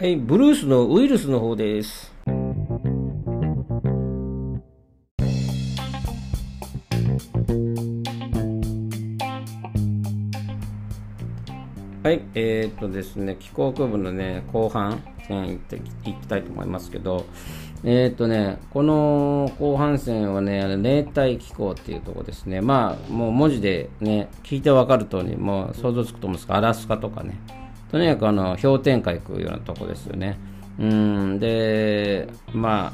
はい、ブルースのウイルスの方です。はい、えー、っとですね、気候区分のね、後半戦いっていきたいと思いますけど、えー、っとね、この後半戦はね、冷帯気候っていうとこですね。まあ、もう文字でね、聞いてわかる通り、もう想像つくと思うんですが、アラスカとかね、とにかくあの氷点下行くようなとこですよね。うんで、ま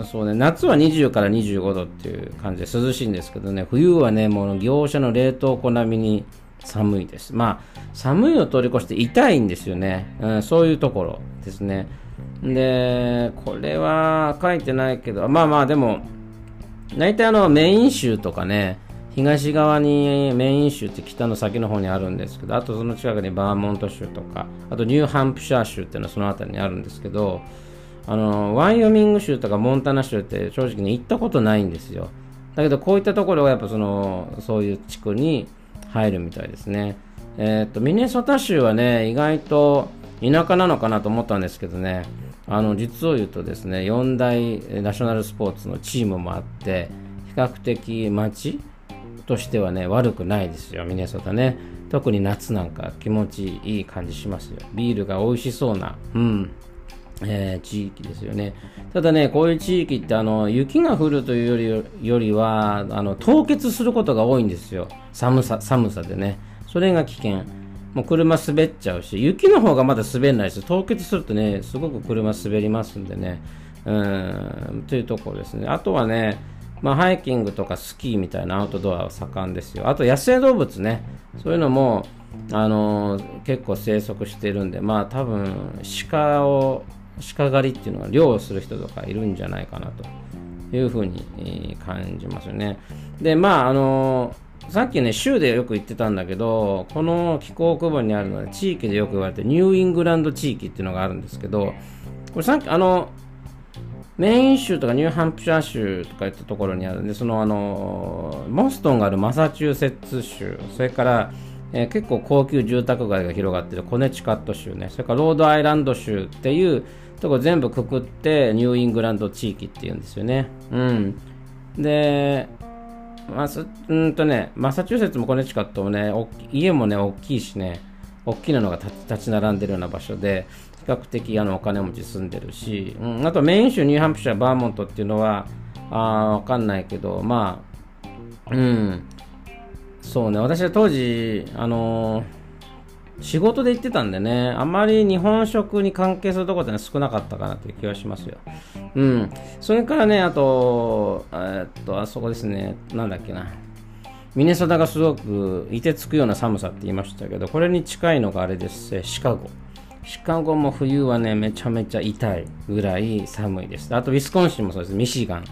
あ、そうね、夏は20から25度っていう感じで涼しいんですけどね、冬はね、もう業者の冷凍庫並みに寒いです。まあ、寒いを通り越して痛いんですよね。うん、そういうところですね。で、これは書いてないけど、まあまあでも、大体あのメイン州とかね、東側にメイン州って北の先の方にあるんですけど、あとその近くにバーモント州とか、あとニューハンプシャー州っていうのはその辺りにあるんですけど、あの、ワイオミング州とかモンタナ州って正直に行ったことないんですよ。だけどこういったところはやっぱその、そういう地区に入るみたいですね。えっ、と、ミネソタ州はね、意外と田舎なのかなと思ったんですけどね、あの、実を言うとですね、4大ナショナルスポーツのチームもあって、比較的街としてはね、悪くないですよ、ミネソタね。特に夏なんか気持ちいい感じしますよ。ビールが美味しそうな、うん、えー、地域ですよね。ただね、こういう地域ってあの雪が降るというよりよりはあの凍結することが多いんですよ。寒さ寒さでね。それが危険。もう車滑っちゃうし、雪の方がまだ滑らないです。凍結するとね、すごく車滑りますんでね。うん、というところですね。あとはね、まあ、ハイキングとかスキーみたいなアウトドアは盛んですよ。あと野生動物ね、そういうのも、あのー、結構生息してるんで、まあ多分鹿を、鹿狩りっていうのは漁をする人とかいるんじゃないかなというふうに感じますよね。で、まああのー、さっきね、州でよく言ってたんだけど、この気候区分にあるのは地域でよく言われてニューイングランド地域っていうのがあるんですけど、これさっきあの、メイン州とかニューハンプシャー州とかいったところにあるんで、そのあの、モストンがあるマサチューセッツ州、それから、えー、結構高級住宅街が広がってるコネチカット州ね、それからロードアイランド州っていうとこ全部くくってニューイングランド地域っていうんですよね。うん。で、まあ、うんとね、マサチューセッツもコネチカットもね、家もね、大きいしね、大きなのが立ち並んでるような場所で、較的あのお金持ち住んでるし、うん、あとメイン州ニューハンプシャー、バーモントっていうのは、あわかんないけど、まあ、うん、そうね、私は当時、あのー、仕事で行ってたんでね、あまり日本食に関係するところって少なかったかなという気はしますよ。うん。それからね、あと、えっと、あそこですね、なんだっけな。ミネソタがすごく凍てつくような寒さって言いましたけど、これに近いのがあれです、シカゴ。シカゴも冬はね、めちゃめちゃ痛いぐらい寒いです。あと、ウィスコンシンもそうです。ミシガン。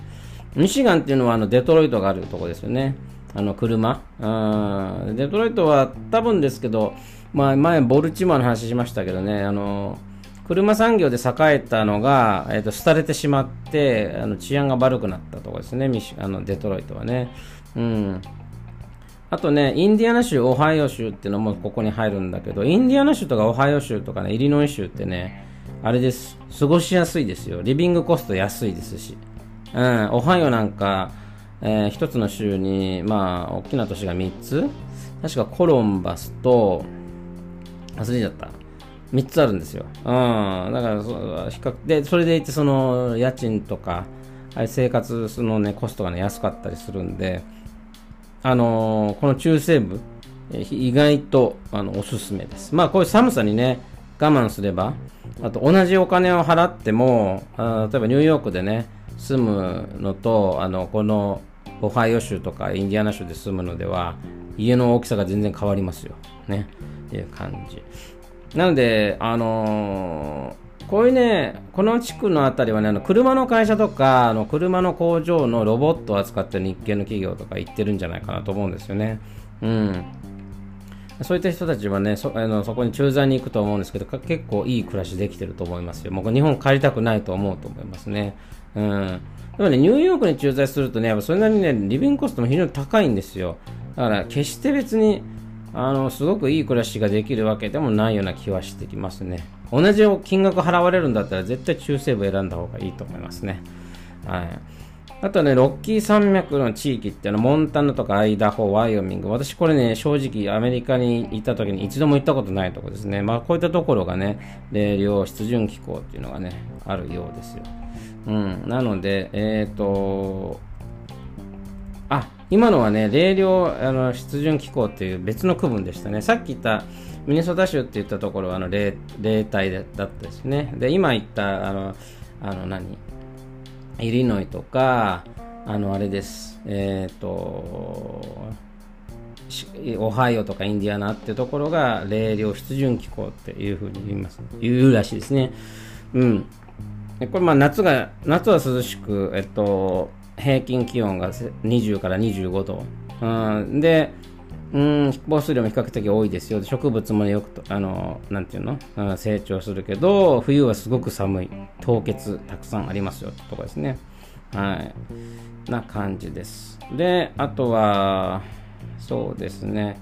ミシガンっていうのはあのデトロイトがあるとこですよね。あの車。デトロイトは多分ですけど、まあ、前、ボルチモアの話しましたけどね、あの車産業で栄えたのが、えーと、廃れてしまってあの治安が悪くなったとこですね、ミシあのデトロイトはね。うんあとね、インディアナ州、オハイオ州っていうのもここに入るんだけど、インディアナ州とかオハイオ州とかね、イリノイ州ってね、あれです。過ごしやすいですよ。リビングコスト安いですし。うん、オハイオなんか、えー、一つの州に、まあ、大きな都市が3つ確かコロンバスと、忘れちゃった。3つあるんですよ。うん。だからそ、比較、で、それでいて、その、家賃とか、生活のね、コストがね、安かったりするんで、あのー、この中西部、意外とあのおすすめです。まあ、こういう寒さにね、我慢すれば、あと同じお金を払っても、あ例えばニューヨークでね、住むのと、あのこのオハイオ州とかインディアナ州で住むのでは、家の大きさが全然変わりますよ。ね。っていう感じ。なので、あのーこういうね、この地区のあたりはね、あの車の会社とか、あの車の工場のロボットを扱って日系の企業とか行ってるんじゃないかなと思うんですよね。うん。そういった人たちはね、そあのそこに駐在に行くと思うんですけど、結構いい暮らしできてると思いますよ。もう日本帰りたくないと思うと思いますね。うん。でもね、ニューヨークに駐在するとね、やっぱそれなりにね、リビングコストも非常に高いんですよ。だから決して別に、あの、すごくいい暮らしができるわけでもないような気はしてきますね。同じ金額払われるんだったら絶対中西部選んだ方がいいと思いますね。はい。あとね、ロッキー山脈の地域っていうのは、モンタナとかアイダホ、ワイオミング。私これね、正直アメリカに行った時に一度も行ったことないとこですね。まあこういったところがね、霊量湿潤気候っていうのがね、あるようですよ。うん。なので、えっ、ー、と、あ、今のはね、霊量あの湿潤気候っていう別の区分でしたね。さっき言ったミネソタ州って言ったところはあの霊霊体だったですね。で、今言ったあの、あの何？イリノイとか、あの、あれです。えっ、ー、と、オハイオとかインディアナっていうところが、冷涼湿潤気候っていうふうに言います。言うらしいですね。うん。これ、まあ、夏が、夏は涼しく、えっと、平均気温が20から25度。うん、で、うん、飛行数量も比較的多いですよ。植物もよくと、あの、なんていうの、うん、成長するけど、冬はすごく寒い。凍結たくさんありますよ。とかですね。はい。な感じです。で、あとは、そうですね。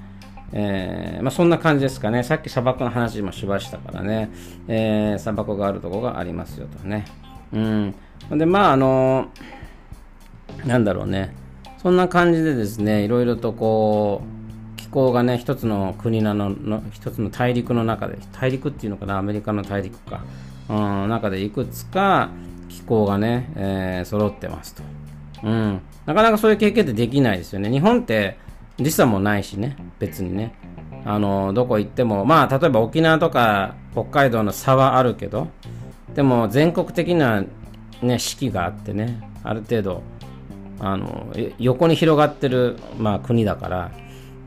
えー、まあ、そんな感じですかね。さっき砂漠の話もしましたからね。えー、砂漠があるとこがありますよとね。うん。で、まあ、あのなんだろうね。そんな感じでですね、いろいろとこう気、候がね、一つの国なのの、一つの大陸の中で、大陸っていうのかな、アメリカの大陸か、うん、中でいくつか気候がね、えー、揃ってますと。うん。なかなかそういう経験ってできないですよね。日本って時差もないしね、別にね。あの、どこ行っても、まあ、例えば沖縄とか北海道の差はあるけど、でも全国的なね、四季があってね、ある程度、あの、横に広がってる、まあ、国だから、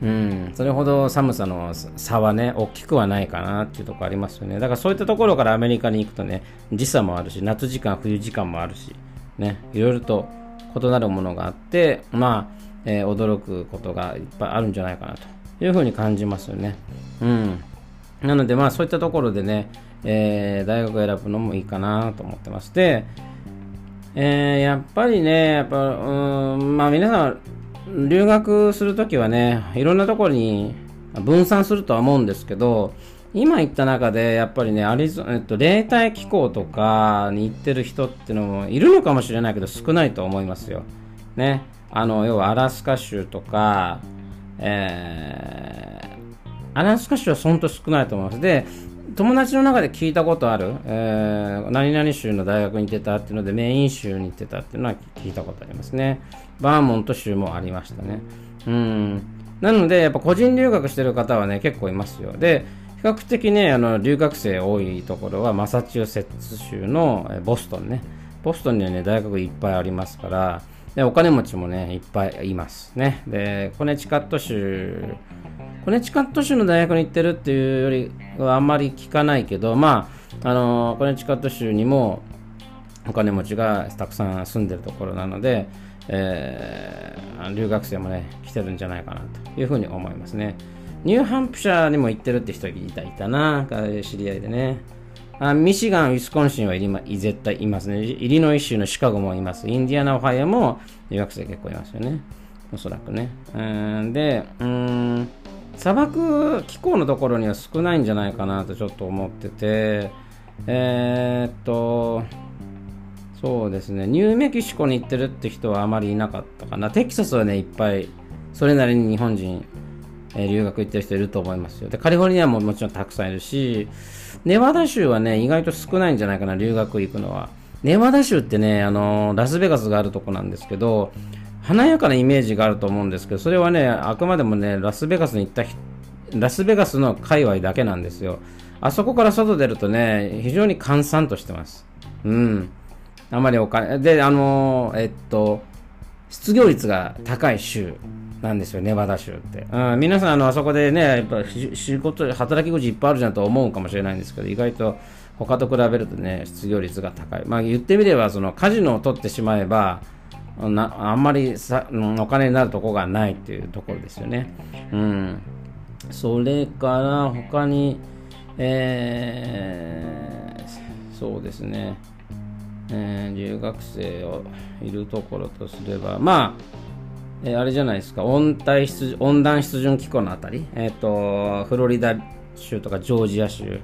うん、それほど寒さの差はね、大きくはないかなっていうところありますよね。だからそういったところからアメリカに行くとね、時差もあるし、夏時間、冬時間もあるし、ね、いろいろと異なるものがあって、まあ、えー、驚くことがいっぱいあるんじゃないかなというふうに感じますよね。うん。なので、まあそういったところでね、えー、大学を選ぶのもいいかなと思ってまして、えー、やっぱりね、やっぱ、うん、まあ皆さん、留学するときはね、いろんなところに分散するとは思うんですけど、今言った中で、やっぱりね、アリゾ、えっと、冷帯気候とかに行ってる人っていうのもいるのかもしれないけど、少ないと思いますよ。ね。あの、要はアラスカ州とか、えー、アラスカ州はほんと少ないと思います。で、友達の中で聞いたことある、えー、何々州の大学に行ってたっていうので、メイン州に行ってたっていうのは聞いたことありますね。バーモント州もありましたね。うん。なので、やっぱ個人留学してる方はね、結構いますよ。で、比較的ね、あの、留学生多いところは、マサチューセッツ州のボストンね。ボストンにはね、大学いっぱいありますから、で、お金持ちもね、いっぱいいますね。で、コネチカット州、コネチカット州の大学に行ってるっていうよりはあんまり聞かないけど、まあ、あのコネチカット州にもお金持ちがたくさん住んでるところなので、えー、留学生もね、来てるんじゃないかなというふうに思いますね。ニューハンプシャーにも行ってるって人いたいたな、知り合いでね。あミシガン、ウィスコンシンはい絶対いますね。イリノイ州のシカゴもいます。インディアナ、オハイアも留学生結構いますよね。おそらくね。うんで、うん、砂漠気候のところには少ないんじゃないかなとちょっと思ってて、えー、っと、そうですね、ニューメキシコに行ってるって人はあまりいなかったかな。テキサスはね、いっぱい、それなりに日本人、えー、留学行ってる人いると思いますよ。で、カリフォルニアももちろんたくさんいるし、ネバダ州はね、意外と少ないんじゃないかな、留学行くのは。ネバダ州ってね、あの、ラスベガスがあるとこなんですけど、華やかなイメージがあると思うんですけど、それはね、あくまでもね、ラスベガスに行ったラスベガスの界隈だけなんですよ。あそこから外出るとね、非常に閑散としてます。うん。あまりお金、で、あの、えっと、失業率が高い州なんですよ、ネバダ州って。うん、皆さん、あの、あそこでね、やっぱ仕事、働き口いっぱいあるじゃんと思うかもしれないんですけど、意外と他と比べるとね、失業率が高い。まあ言ってみれば、そのカジノを取ってしまえば、なあんまりさお金になるとこがないっていうところですよね。うん。それから他に、えー、そうですね、えー、留学生をいるところとすれば、まあ、えー、あれじゃないですか、温帯湿温暖湿潤気候のあたり、えっ、ー、と、フロリダ州とかジョージア州、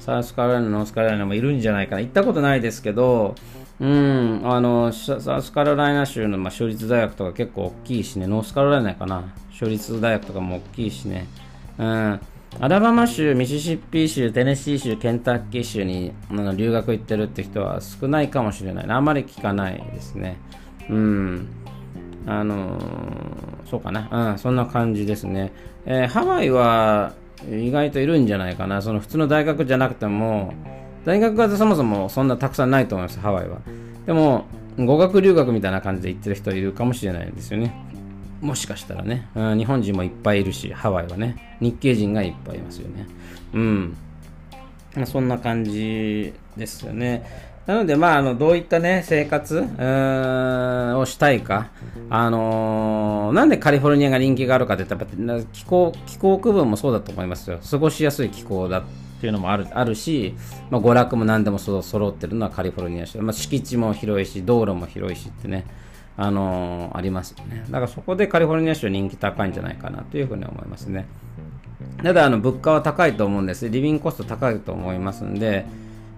サウスカロライナ、ノースカロライナもいるんじゃないかな。行ったことないですけど、うん、あの、サウスカロライナ州の、まあ、州立大学とか結構大きいしね、ノースカロライナかな。州立大学とかも大きいしね。うん。アラバマ州、ミシシッピ州、テネシー州、ケンタッキー州にあの留学行ってるって人は少ないかもしれない。あまり聞かないですね。うん。あの、そうかな。うん、そんな感じですね。えー、ハワイは意外といるんじゃないかな。その普通の大学じゃなくても、大学がそもそもそんなたくさんないと思います、ハワイは。でも、語学留学みたいな感じで行ってる人いるかもしれないですよね。もしかしたらね、うん、日本人もいっぱいいるし、ハワイはね、日系人がいっぱいいますよね。うん。そんな感じですよね。なので、まあ、あのどういった、ね、生活をしたいか、あのー、なんでカリフォルニアが人気があるかって言ったら、気候気候区分もそうだと思いますよ。過ごしやすい気候だっていうのもあるあるし、まあ、娯楽も何でもそ揃ってるのはカリフォルニア州、まあ、敷地も広いし、道路も広いしってね、あのー、ありますよね。だからそこでカリフォルニア州人気高いんじゃないかなというふうに思いますね。ただ、あの物価は高いと思うんです。リビングコスト高いと思いますんで、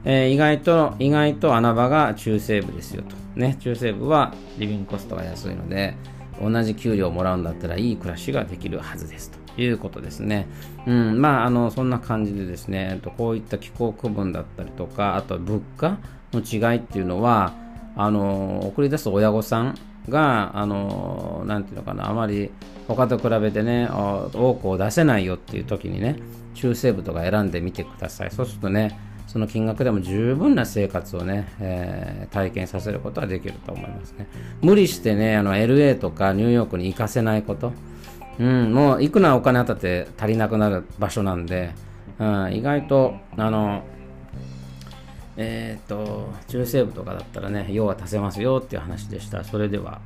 えー、意外と、意外と穴場が中西部ですよと。ね、中西部はリビングコストが安いので、同じ給料をもらうんだったらいい暮らしができるはずですということですね。うん、まあ、あの、そんな感じでですね、こういった気候区分だったりとか、あと物価の違いっていうのは、あの、送り出す親御さんが、あの、なんていうのかな、あまり他と比べてね、多くを出せないよっていう時にね、中西部とか選んでみてください。そうするとね、その金額でも十分な生活をね、えー、体験させることはできると思いますね。無理してね、あの LA とかニューヨークに行かせないこと、うん、もういくらお金あったって足りなくなる場所なんで、うん、意外と、あの、えっ、と、中西部とかだったらね、用は足せますよっていう話でした。それでは。